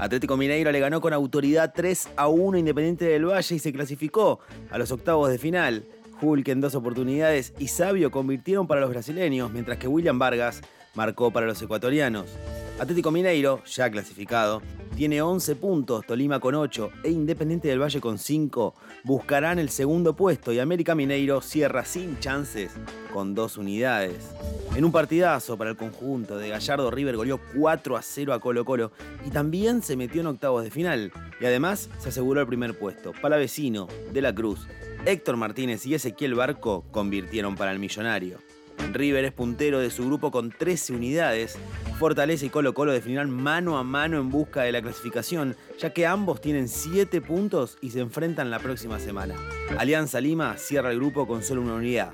Atlético Mineiro le ganó con autoridad 3 a 1 Independiente del Valle y se clasificó a los octavos de final. Hulk en dos oportunidades y Sabio convirtieron para los brasileños, mientras que William Vargas marcó para los ecuatorianos. Atlético Mineiro, ya clasificado, tiene 11 puntos, Tolima con 8 e Independiente del Valle con 5 buscarán el segundo puesto y América Mineiro cierra sin chances con dos unidades. En un partidazo para el conjunto de Gallardo, River goleó 4 a 0 a Colo Colo y también se metió en octavos de final y además se aseguró el primer puesto. Palavecino, De la Cruz, Héctor Martínez y Ezequiel Barco convirtieron para el millonario. River es puntero de su grupo con 13 unidades. Fortaleza y Colo Colo definirán mano a mano en busca de la clasificación, ya que ambos tienen 7 puntos y se enfrentan la próxima semana. Alianza Lima cierra el grupo con solo una unidad.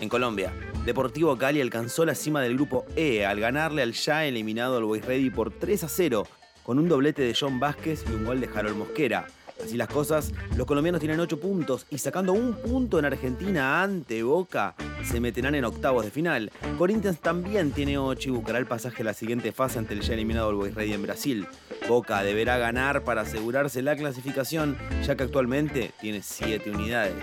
En Colombia, Deportivo Cali alcanzó la cima del grupo E al ganarle al ya eliminado Always Ready por 3 a 0, con un doblete de John Vázquez y un gol de Harold Mosquera. Así las cosas, los colombianos tienen 8 puntos y sacando un punto en Argentina ante Boca, se meterán en octavos de final. Corinthians también tiene 8 y buscará el pasaje a la siguiente fase ante el ya eliminado Always en Brasil. Boca deberá ganar para asegurarse la clasificación, ya que actualmente tiene 7 unidades.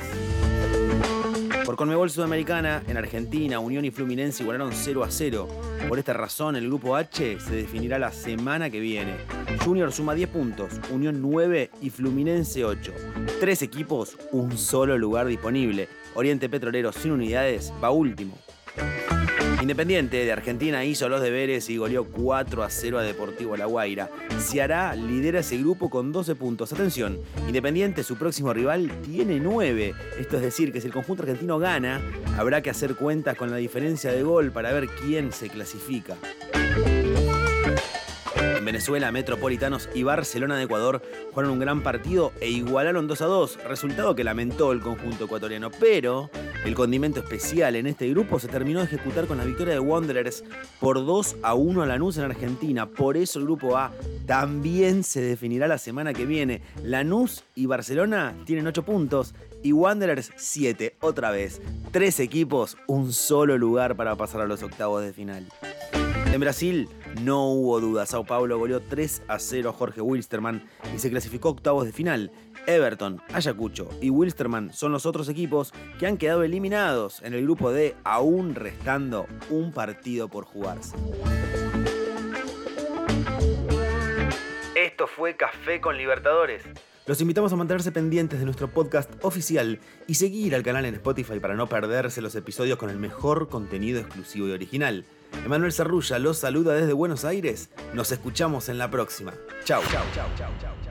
Por Conmebol Sudamericana, en Argentina, Unión y Fluminense igualaron 0 a 0. Por esta razón, el grupo H se definirá la semana que viene. Junior suma 10 puntos, Unión 9 y Fluminense 8. Tres equipos, un solo lugar disponible. Oriente Petrolero sin unidades va último. Independiente de Argentina hizo los deberes y goleó 4 a 0 a Deportivo La Guaira. Ciará lidera ese grupo con 12 puntos. Atención, Independiente, su próximo rival, tiene 9. Esto es decir, que si el conjunto argentino gana, habrá que hacer cuentas con la diferencia de gol para ver quién se clasifica. En Venezuela, Metropolitanos y Barcelona de Ecuador jugaron un gran partido e igualaron 2 a 2, resultado que lamentó el conjunto ecuatoriano. Pero el condimento especial en este grupo se terminó de ejecutar con la victoria de Wanderers por 2 a 1 a Lanús en Argentina. Por eso el grupo A también se definirá la semana que viene. Lanús y Barcelona tienen 8 puntos y Wanderers 7 otra vez. Tres equipos, un solo lugar para pasar a los octavos de final. En Brasil no hubo duda, Sao Paulo goleó 3 a 0 a Jorge Wilstermann y se clasificó octavos de final. Everton, Ayacucho y Wilstermann son los otros equipos que han quedado eliminados en el grupo D, aún restando un partido por jugarse. Esto fue Café con Libertadores. Los invitamos a mantenerse pendientes de nuestro podcast oficial y seguir al canal en Spotify para no perderse los episodios con el mejor contenido exclusivo y original. Emanuel Cerrulla los saluda desde Buenos Aires. Nos escuchamos en la próxima. Chau. Chau, chau, chau, chau.